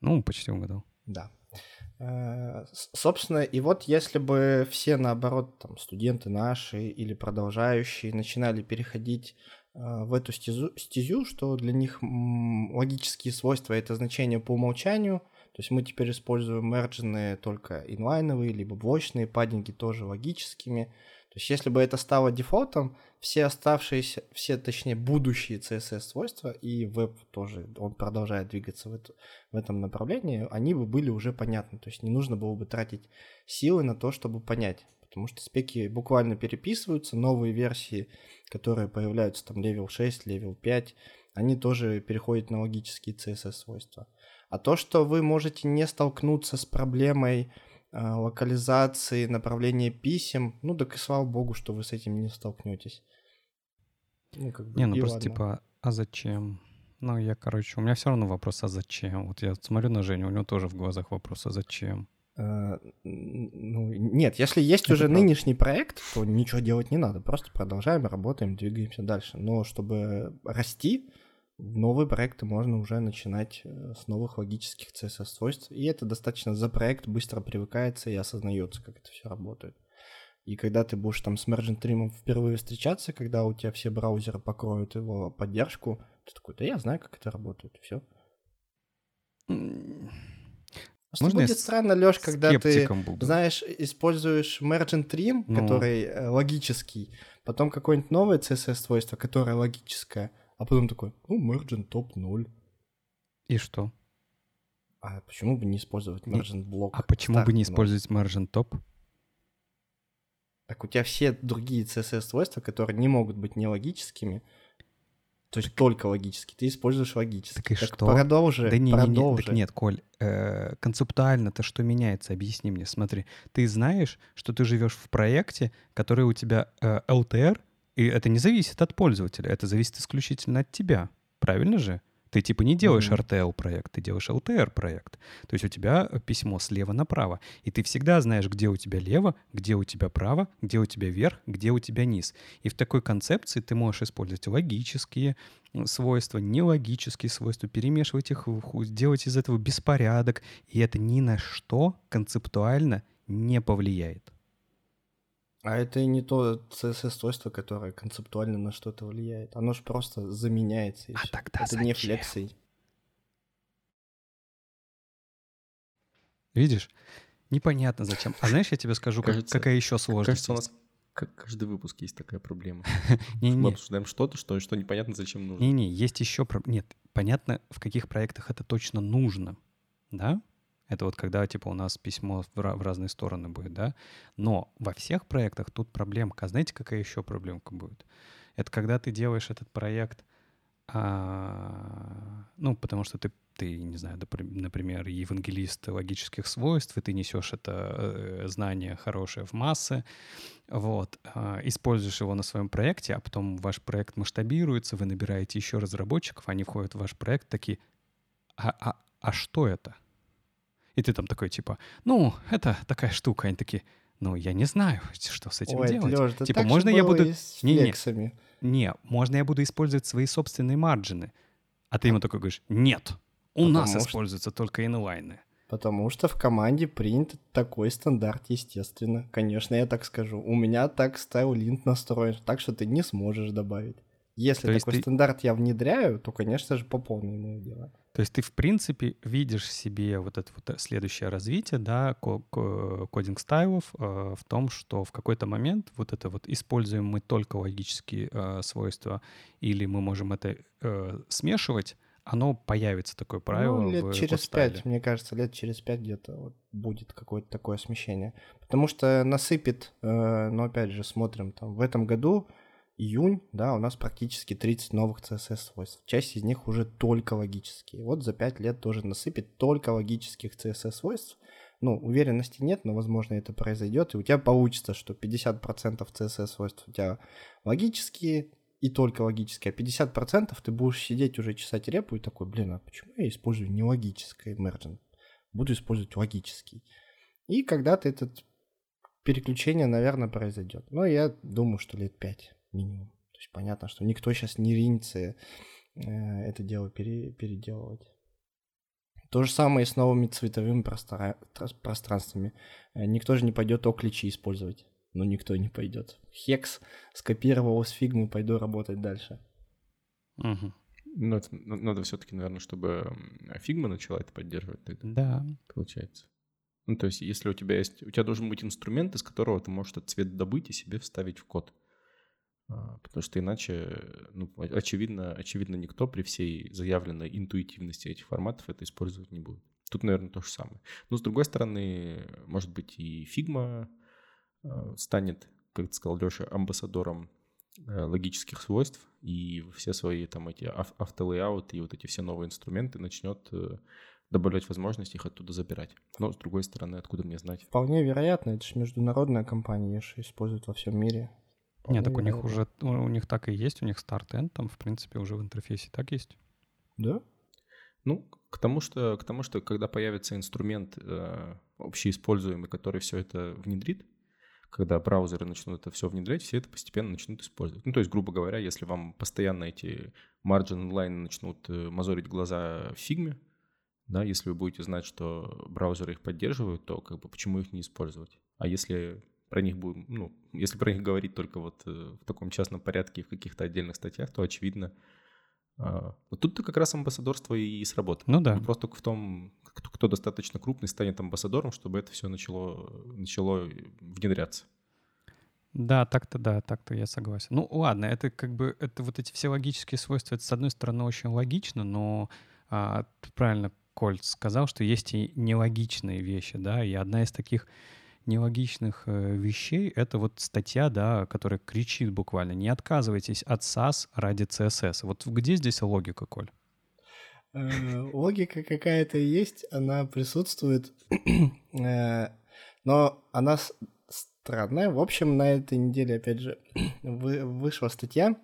Ну, почти угадал. Да. Э, собственно, и вот если бы все, наоборот, там, студенты наши или продолжающие начинали переходить э, в эту стезю, стезю, что для них логические свойства — это значение по умолчанию, то есть мы теперь используем мерджины только инлайновые, либо блочные, паддинги тоже логическими, то есть если бы это стало дефолтом, все оставшиеся, все, точнее, будущие CSS-свойства и веб тоже, он продолжает двигаться в, это, в этом направлении, они бы были уже понятны. То есть не нужно было бы тратить силы на то, чтобы понять. Потому что спеки буквально переписываются, новые версии, которые появляются там level 6, level 5, они тоже переходят на логические CSS-свойства. А то, что вы можете не столкнуться с проблемой а, локализации, направления писем. Ну, так и слава богу, что вы с этим не столкнетесь. Ну, как бы, не, ну просто ладно. типа, а зачем? Ну, я, короче, у меня все равно вопрос, а зачем? Вот я смотрю на Женю, у него тоже в глазах вопрос, а зачем? Uh, ну, нет, если есть Это уже правда. нынешний проект, то ничего делать не надо. Просто продолжаем, работаем, двигаемся дальше. Но чтобы расти, новые проекты можно уже начинать э, с новых логических CSS-свойств, и это достаточно за проект быстро привыкается и осознается, как это все работает. И когда ты будешь там с Mergent Trim впервые встречаться, когда у тебя все браузеры покроют его поддержку, ты такой, да я знаю, как это работает, все. Что Можно будет странно, Лёш, когда ты, буду. знаешь, используешь Mergent Trim, ну. который э, логический, потом какое-нибудь новое CSS-свойство, которое логическое, а потом такой, ну, Mergent Top 0. И что? А почему бы не использовать Mergent Block? А почему бы не использовать Mergent Top? Так у тебя все другие CSS-свойства, которые не могут быть нелогическими, то есть так, только логически, ты используешь логически. Так и так что? Продолжи, да не, продолжи. Не, не, так нет, Коль, э, концептуально-то что меняется? Объясни мне. Смотри, ты знаешь, что ты живешь в проекте, который у тебя э, LTR, и это не зависит от пользователя, это зависит исключительно от тебя. Правильно же? Ты типа не делаешь mm-hmm. RTL проект, ты делаешь LTR проект. То есть у тебя э, письмо слева направо. И ты всегда знаешь, где у тебя лево, где у тебя право, где у тебя верх, где у тебя низ. И в такой концепции ты можешь использовать логические свойства, нелогические свойства, перемешивать их, делать из этого беспорядок. И это ни на что концептуально не повлияет. А это и не то CSS-свойство, которое концептуально на что-то влияет. Оно же просто заменяется. а все. тогда это зачем? не флексой. Видишь? Непонятно зачем. А знаешь, я тебе скажу, кажется, какая еще сложность. Кажется, у нас как каждый выпуск есть такая проблема. Мы обсуждаем что-то, что, что непонятно зачем нужно. Не-не, есть еще... Нет, понятно, в каких проектах это точно нужно. Да? Это вот когда, типа, у нас письмо в, разные стороны будет, да? Но во всех проектах тут проблемка. А знаете, какая еще проблемка будет? Это когда ты делаешь этот проект, а, ну, потому что ты, ты, не знаю, например, евангелист логических свойств, и ты несешь это э, знание хорошее в массы, вот, а, используешь его на своем проекте, а потом ваш проект масштабируется, вы набираете еще разработчиков, они входят в ваш проект, такие, а, а, а что это? И ты там такой, типа, ну, это такая штука. Они такие, ну, я не знаю, что с этим Ой, делать. Лёш, да типа, так можно я буду... Не, не, не, можно я буду использовать свои собственные марджины. А ты ему такой говоришь, нет, у Потому нас что... используются только инлайны. Потому что в команде принят такой стандарт, естественно. Конечно, я так скажу. У меня так стайл-линт настроен, так что ты не сможешь добавить. Если то такой ты... стандарт я внедряю, то, конечно же, по полной имею дело. То есть ты, в принципе, видишь себе вот это вот следующее развитие, да, кодинг стайлов э, в том, что в какой-то момент вот это вот используем мы только логические э, свойства или мы можем это э, смешивать, оно появится такое правило. Ну, лет через пять, мне кажется, лет через пять где-то вот будет какое-то такое смещение. Потому что насыпет, э, но опять же, смотрим, там в этом году июнь, да, у нас практически 30 новых CSS-свойств. Часть из них уже только логические. Вот за 5 лет тоже насыпет только логических CSS-свойств. Ну, уверенности нет, но, возможно, это произойдет, и у тебя получится, что 50% CSS-свойств у тебя логические, и только логические, а 50% ты будешь сидеть уже чесать репу и такой, блин, а почему я использую не логическое emergent? Буду использовать логический. И когда-то это переключение, наверное, произойдет. Но я думаю, что лет 5 минимум. То есть понятно, что никто сейчас не ринется э, это дело пере, переделывать. То же самое и с новыми цветовыми простора... пространствами. Э, никто же не пойдет OKLCH использовать. Ну, никто не пойдет. Hex скопировал с фигмы, пойду работать дальше. Угу. Ну, это, надо все-таки, наверное, чтобы фигма начала это поддерживать. Тогда, да. Получается. Ну, то есть, если у тебя есть... У тебя должен быть инструмент, из которого ты можешь этот цвет добыть и себе вставить в код. А, потому что иначе, ну, очевидно, очевидно, никто при всей заявленной интуитивности этих форматов это использовать не будет. Тут, наверное, то же самое. Но, с другой стороны, может быть, и Figma а, станет, как ты сказал, Леша, амбассадором э, логических свойств, и все свои там эти автолейауты и вот эти все новые инструменты начнет э, добавлять возможность их оттуда забирать. Но, с другой стороны, откуда мне знать? Вполне вероятно, это же международная компания, же используют во всем мире. Нет, так у них уже, у них так и есть, у них старт-энд там, в принципе, уже в интерфейсе так есть. Да? Ну, к тому, что, к тому, что когда появится инструмент э, общеиспользуемый, который все это внедрит, когда браузеры начнут это все внедрять, все это постепенно начнут использовать. Ну, то есть, грубо говоря, если вам постоянно эти margin inline начнут э, мозорить глаза в фигме, да, если вы будете знать, что браузеры их поддерживают, то как бы почему их не использовать? А если про них будем, ну, если про них говорить только вот э, в таком частном порядке в каких-то отдельных статьях, то очевидно, а, вот тут-то как раз амбассадорство и сработает. Ну да. Вопрос только в том, кто, кто достаточно крупный станет амбассадором, чтобы это все начало, начало внедряться. Да, так-то да, так-то я согласен. Ну ладно, это как бы, это вот эти все логические свойства, это с одной стороны очень логично, но а, правильно Кольц сказал, что есть и нелогичные вещи, да, и одна из таких нелогичных э, вещей — это вот статья, да, которая кричит буквально «Не отказывайтесь от SAS ради CSS». Вот где здесь логика, Коль? Э, логика какая-то есть, она присутствует, э, но она странная. В общем, на этой неделе, опять же, вышла статья,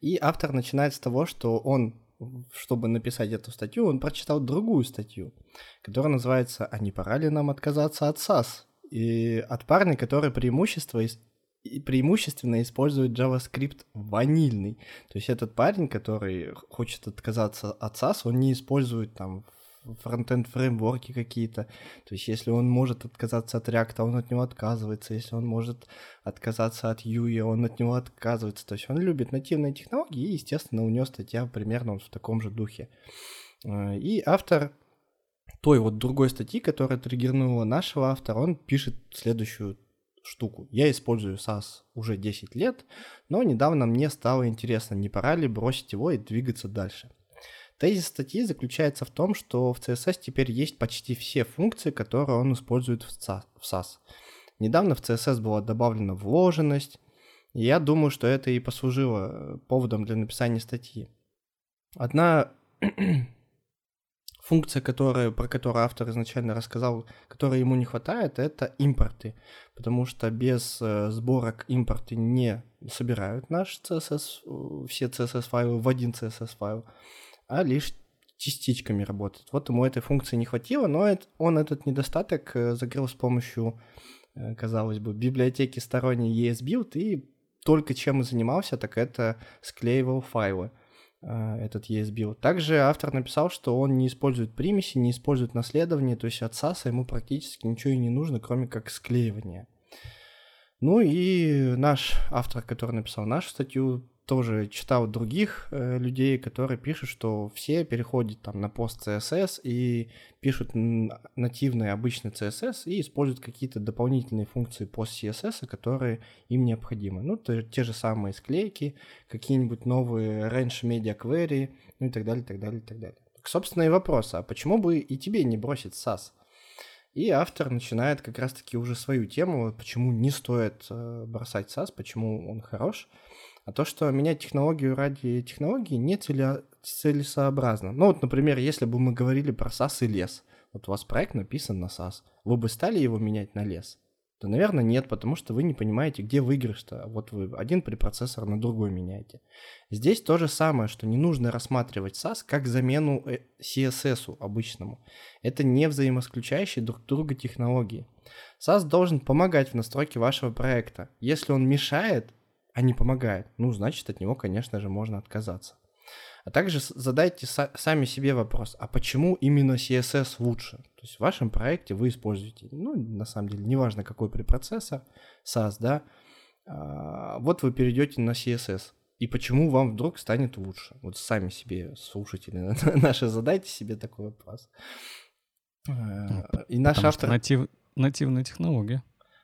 и автор начинает с того, что он чтобы написать эту статью, он прочитал другую статью, которая называется «А не пора ли нам отказаться от SAS?» и от парня, который преимущество преимущественно использует JavaScript ванильный. То есть этот парень, который хочет отказаться от SAS, он не использует там фронтенд фреймворки какие-то. То есть если он может отказаться от React, он от него отказывается. Если он может отказаться от Vue, он от него отказывается. То есть он любит нативные технологии, и, естественно, у него статья примерно в таком же духе. Э, и автор той вот другой статьи, которая триггернула нашего автора, он пишет следующую штуку. Я использую SAS уже 10 лет, но недавно мне стало интересно, не пора ли бросить его и двигаться дальше. Тезис статьи заключается в том, что в CSS теперь есть почти все функции, которые он использует в SAS. Недавно в CSS была добавлена вложенность, и я думаю, что это и послужило э, поводом для написания статьи. Одна функция, которая, про которую автор изначально рассказал, которой ему не хватает, это импорты, потому что без э, сборок импорты не собирают наш CSS, э, все CSS-файлы в один CSS-файл а лишь частичками работает. Вот ему этой функции не хватило, но он этот недостаток э, закрыл с помощью, э, казалось бы, библиотеки сторонней ESBuild и только чем и занимался, так это склеивал файлы э, этот ESBuild. Также автор написал, что он не использует примеси, не использует наследование, то есть от SAS ему практически ничего и не нужно, кроме как склеивания. Ну и наш автор, который написал нашу статью, тоже читал других э, людей, которые пишут, что все переходят там на пост CSS и пишут нативный обычный CSS и используют какие-то дополнительные функции пост CSS, которые им необходимы. Ну, то, те же самые склейки, какие-нибудь новые range media query, ну и так далее, так далее, так далее. Собственно, и вопрос, а почему бы и тебе не бросить SAS? И автор начинает как раз-таки уже свою тему, почему не стоит э, бросать SAS, почему он хорош – а то, что менять технологию ради технологии, не целесообразно. Ну вот, например, если бы мы говорили про SAS и лес, вот у вас проект написан на SAS, вы бы стали его менять на лес? Да, наверное, нет, потому что вы не понимаете, где выигрыш-то. Вот вы один препроцессор на другой меняете. Здесь то же самое, что не нужно рассматривать SAS как замену э, CSS обычному. Это не взаимосключающие друг друга технологии. SAS должен помогать в настройке вашего проекта. Если он мешает, а не помогает, ну, значит, от него, конечно же, можно отказаться. А также задайте сами себе вопрос, а почему именно CSS лучше? То есть в вашем проекте вы используете, ну, на самом деле, неважно, какой препроцессор, SAS, да, а, вот вы перейдете на CSS. И почему вам вдруг станет лучше? Вот сами себе, слушатели наши, задайте себе такой вопрос. А, и наш Потому автор... Натив... Нативная технология.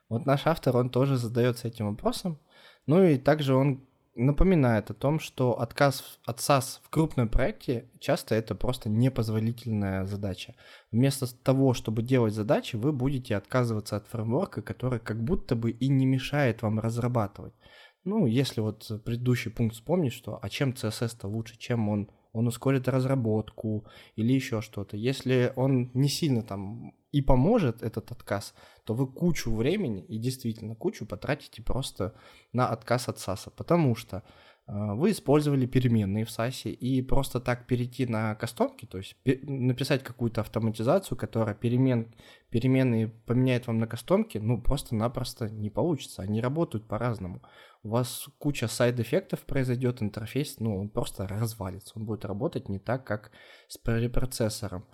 Вот наш автор, он тоже задается этим вопросом. Ну и также он напоминает о том, что отказ от SAS в крупном проекте часто это просто непозволительная задача. Вместо того, чтобы делать задачи, вы будете отказываться от фреймворка, который как будто бы и не мешает вам разрабатывать. Ну, если вот предыдущий пункт вспомнить, что а чем CSS-то лучше, чем он, он ускорит разработку или еще что-то. Если он не сильно там и поможет этот отказ, то вы кучу времени и действительно кучу потратите просто на отказ от САСа, потому что а, вы использовали переменные в САСе, и просто так перейти на кастомки, то есть написать какую-то автоматизацию, которая перемен, переменные поменяет вам на кастомки, ну, просто-напросто не получится. Они работают по-разному. У вас куча сайд-эффектов произойдет, интерфейс, ну, он просто развалится. Он будет работать не так, как с препроцессором.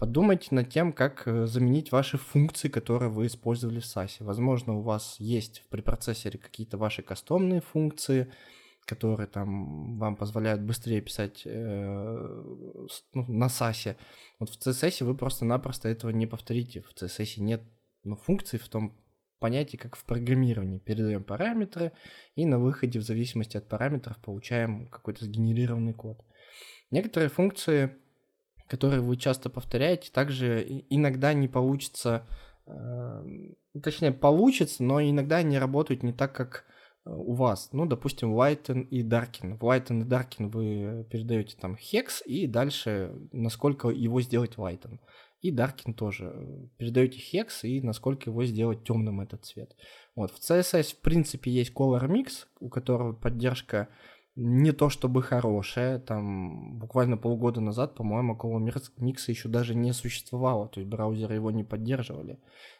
Подумайте над тем, как э, заменить ваши функции, которые вы использовали в SASE. Возможно, у вас есть в препроцессоре какие-то ваши кастомные функции, которые там вам позволяют быстрее писать э, ну, на SASE. Вот в CSS вы просто-напросто этого не повторите. В CSS нет ну, функций в том понятии, как в программировании. Передаем параметры, и на выходе, в зависимости от параметров, получаем какой-то сгенерированный код. Некоторые функции, которые вы часто повторяете, также иногда не получится, э, точнее, получится, но иногда они работают не так, как у вас, ну, допустим, whiten и darken. В whiten и darken вы передаете там hex и дальше насколько его сделать whiten. И darken тоже. Передаете hex и насколько его сделать темным этот цвет. Вот. В CSS, в принципе, есть color mix, у которого поддержка не то чтобы хорошая, там буквально полгода назад, по-моему, Color Mix еще даже не существовало, то есть браузеры его не поддерживали.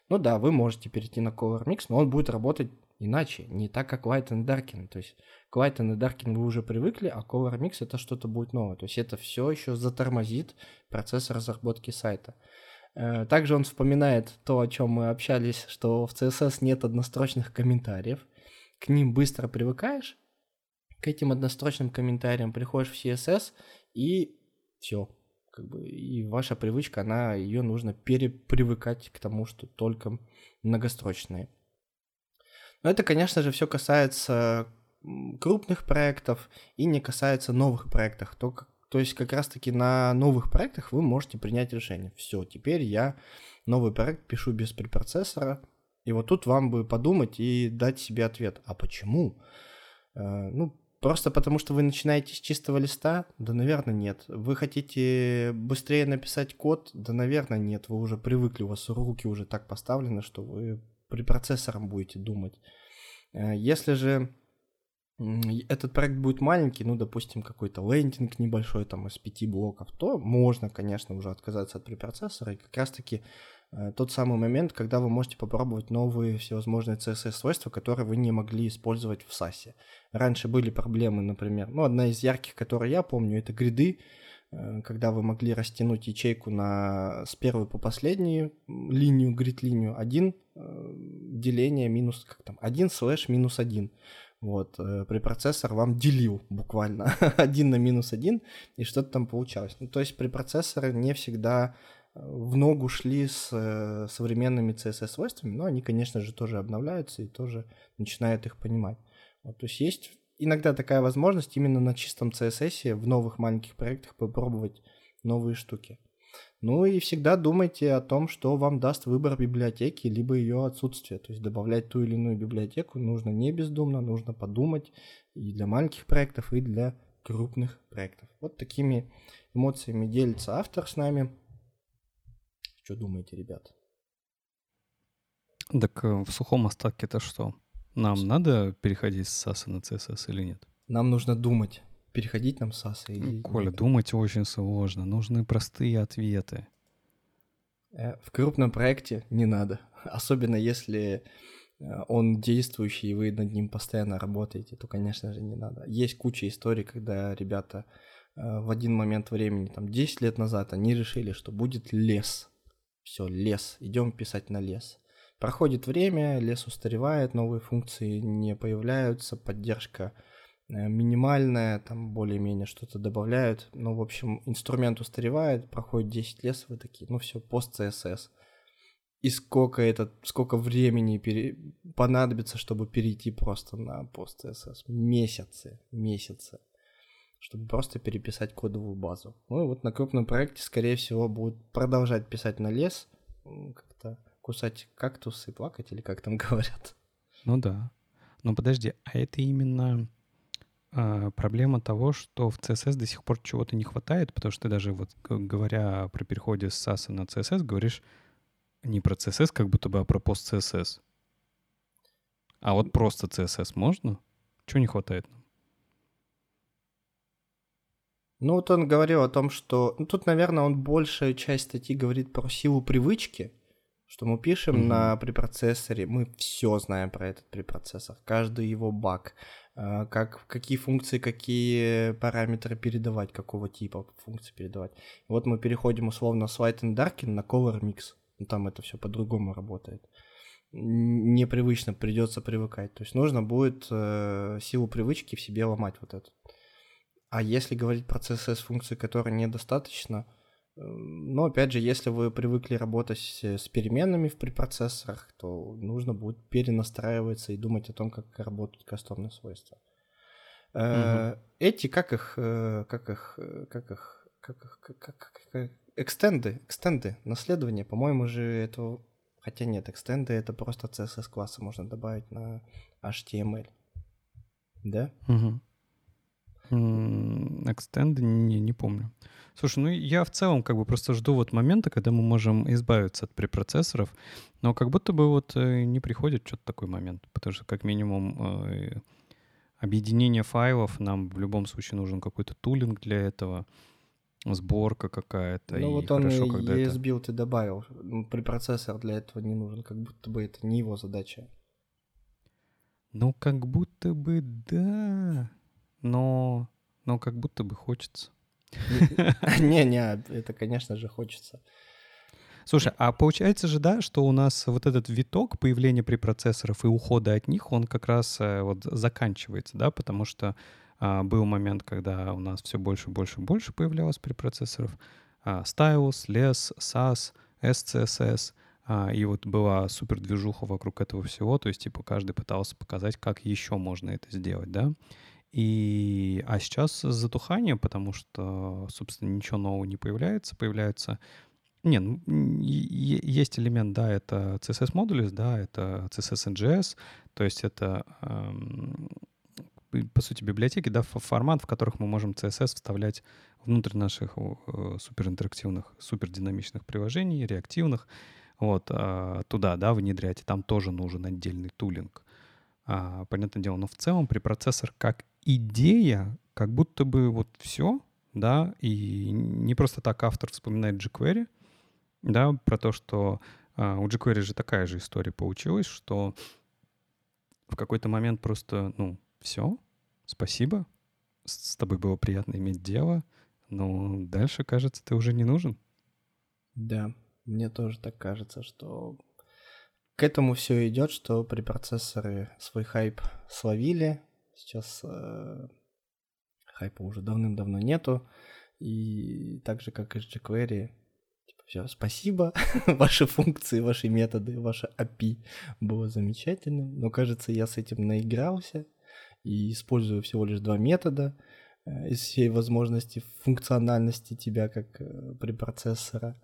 Ну да, вы можете перейти на Color Mix, но он будет работать иначе, не так, как Light and Darken. То есть к Light and Darken вы уже привыкли, а Color Mix это что-то будет новое. То есть это все еще затормозит процесс разработки сайта. Э, также он вспоминает то, о чем мы общались, что в CSS нет однострочных комментариев. К ним быстро привыкаешь, к этим однострочным комментариям приходишь в CSS и все. Как бы, и ваша привычка, она, ее нужно перепривыкать к тому, что только многострочные. Но это, конечно же, все касается крупных проектов и не касается новых проектов. То, то есть как раз-таки на новых проектах вы можете принять решение. Все, теперь я новый проект пишу без препроцессора. И вот тут вам бы подумать и дать себе ответ. А почему? Э, ну, Просто потому, что вы начинаете с чистого листа? Да, наверное, нет. Вы хотите быстрее написать код? Да, наверное, нет. Вы уже привыкли, у вас руки уже так поставлены, что вы при процессором будете думать. Э, если же этот проект будет маленький, ну, допустим, какой-то лендинг небольшой, там, из пяти блоков, то можно, конечно, уже отказаться от препроцессора, и как раз-таки тот самый момент, когда вы можете попробовать новые всевозможные CSS-свойства, которые вы не могли использовать в SAS. Раньше были проблемы, например, ну, одна из ярких, которые я помню, это гриды, Э, когда вы могли растянуть ячейку на, с первой по последнюю линию, грид-линию, один э, деление минус, как там, один слэш минус один. Вот, э, препроцессор вам делил буквально один на минус один, и что-то там получалось. Ну, то есть препроцессоры не всегда в ногу шли с э, современными CSS-свойствами, но они, конечно же, тоже обновляются и тоже начинают их понимать. Вот, то есть есть иногда такая возможность именно на чистом CSS в новых маленьких проектах попробовать новые штуки. Ну и всегда думайте о том, что вам даст выбор библиотеки, либо ее отсутствие. То есть добавлять ту или иную библиотеку нужно не бездумно, нужно подумать и для маленьких проектов, и для крупных проектов. Вот такими эмоциями делится автор с нами. Что думаете, ребят? Так э, в сухом остатке это что? Нам надо переходить с SAS на CSS или нет? Нам нужно думать, переходить нам с SAS или... Коля, думать очень сложно, нужны простые ответы. Э, в крупном проекте не надо, особенно если э, он действующий, и вы над ним постоянно работаете, то, конечно же, не надо. Есть куча историй, когда ребята в один момент времени, там, 10 лет назад, они решили, что будет лес. Все, лес, идем писать на лес. Проходит время, лес устаревает, новые функции не появляются, поддержка э, минимальная, там более-менее что-то добавляют. Ну, в общем, инструмент устаревает, проходит 10 лет, вы такие, ну все, пост CSS. И сколько это, сколько времени пере... понадобится, чтобы перейти просто на пост CSS? Месяцы, месяцы чтобы просто переписать кодовую базу. Ну и вот на крупном проекте, скорее всего, будут продолжать писать на лес, как-то кусать кактус и плакать, или как там говорят. Ну да. Но подожди, а это именно э, проблема того, что в CSS до сих пор чего-то не хватает, потому что ты даже вот говоря про переходе с SAS на CSS, говоришь, не про CSS, как будто бы, а про пост CSS. А вот просто CSS можно? Чего не хватает нам? Ну вот он говорил о том, что... Ну тут, наверное, он большая часть статьи говорит про силу привычки, что мы пишем mm-hmm. на препроцессоре, мы все знаем про этот препроцессор, каждый его баг, а, как, какие функции, какие параметры передавать, какого типа функции передавать. И вот мы переходим условно с Light and Darken на Color Mix, ну, там это все по-другому работает. Непривычно, придется привыкать. То есть нужно будет э, силу привычки в себе ломать вот эту. А если говорить про CSS-функции, которые недостаточно, э, но опять же, если вы привыкли работать с переменными в препроцессорах, то нужно будет перенастраиваться и думать о том, как работают кастомные свойства. Угу. Эти, как их, э, как их, как их, как их, как, как, как, экстенды, экстенды, наследование, по-моему же это, хотя нет, экстенды это просто CSS классы можно добавить на HTML, да? Угу. Extend, не, не помню. Слушай, ну я в целом как бы просто жду вот момента, когда мы можем избавиться от препроцессоров, но как будто бы вот э, не приходит что-то такой момент, потому что как минимум э, объединение файлов, нам в любом случае нужен какой-то тулинг для этого, сборка какая-то. Ну вот он хорошо, когда ESBuild это... и добавил, препроцессор для этого не нужен, как будто бы это не его задача. Ну как будто бы да но, но как будто бы хочется. Не-не, это, конечно же, хочется. Слушай, а получается же, да, что у нас вот этот виток появления препроцессоров и ухода от них, он как раз э, вот заканчивается, да, потому что а, был момент, когда у нас все больше, больше, больше появлялось препроцессоров. А, Stylus, LES, SAS, SCSS, а, и вот была супер движуха вокруг этого всего, то есть, типа, каждый пытался показать, как еще можно это сделать, да. И, а сейчас затухание, потому что, собственно, ничего нового не появляется. Появляется... Не, ну, есть элемент, да, это CSS модули, да, это CSS NGS, то есть это, эм, по сути, библиотеки, да, формат, в которых мы можем CSS вставлять внутрь наших э, суперинтерактивных, супердинамичных приложений, реактивных, вот, э, туда, да, внедрять, и там тоже нужен отдельный тулинг. А, понятное дело, но в целом препроцессор как идея, как будто бы вот все, да, и не просто так автор вспоминает jQuery, да, про то, что а, у jQuery же такая же история получилась, что в какой-то момент просто, ну, все, спасибо, с, тобой было приятно иметь дело, но дальше, кажется, ты уже не нужен. Да, мне тоже так кажется, что к этому все идет, что препроцессоры свой хайп словили, Сейчас э, хайпа уже давным-давно нету. И так же, как и с jQuery, типа, все, спасибо, ваши функции, ваши методы, ваше API было замечательным. Но, кажется, я с этим наигрался и использую всего лишь два метода э, из всей возможности функциональности тебя как э, препроцессора.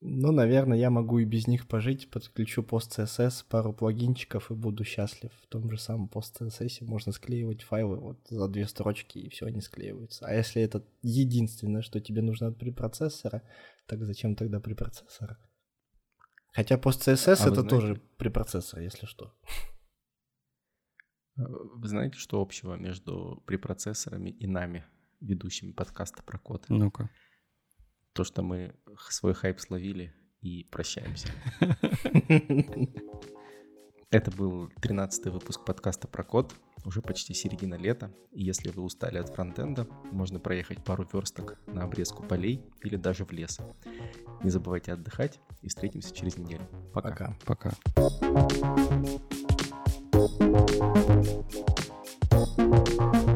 Ну, наверное, я могу и без них пожить, подключу пост CSS, пару плагинчиков и буду счастлив. В том же самом пост CSS можно склеивать файлы вот за две строчки, и все они склеиваются. А если это единственное, что тебе нужно от препроцессора, так зачем тогда препроцессора? Хотя пост CSS а это знаете... тоже препроцессор, если что. Вы знаете, что общего между препроцессорами и нами, ведущими подкаста про код? Ну-ка то, что мы свой хайп словили и прощаемся. Это был 13 выпуск подкаста про код. Уже почти середина лета, и если вы устали от фронтенда, можно проехать пару версток на обрезку полей или даже в лес. Не забывайте отдыхать и встретимся через неделю. Пока. Пока. Пока.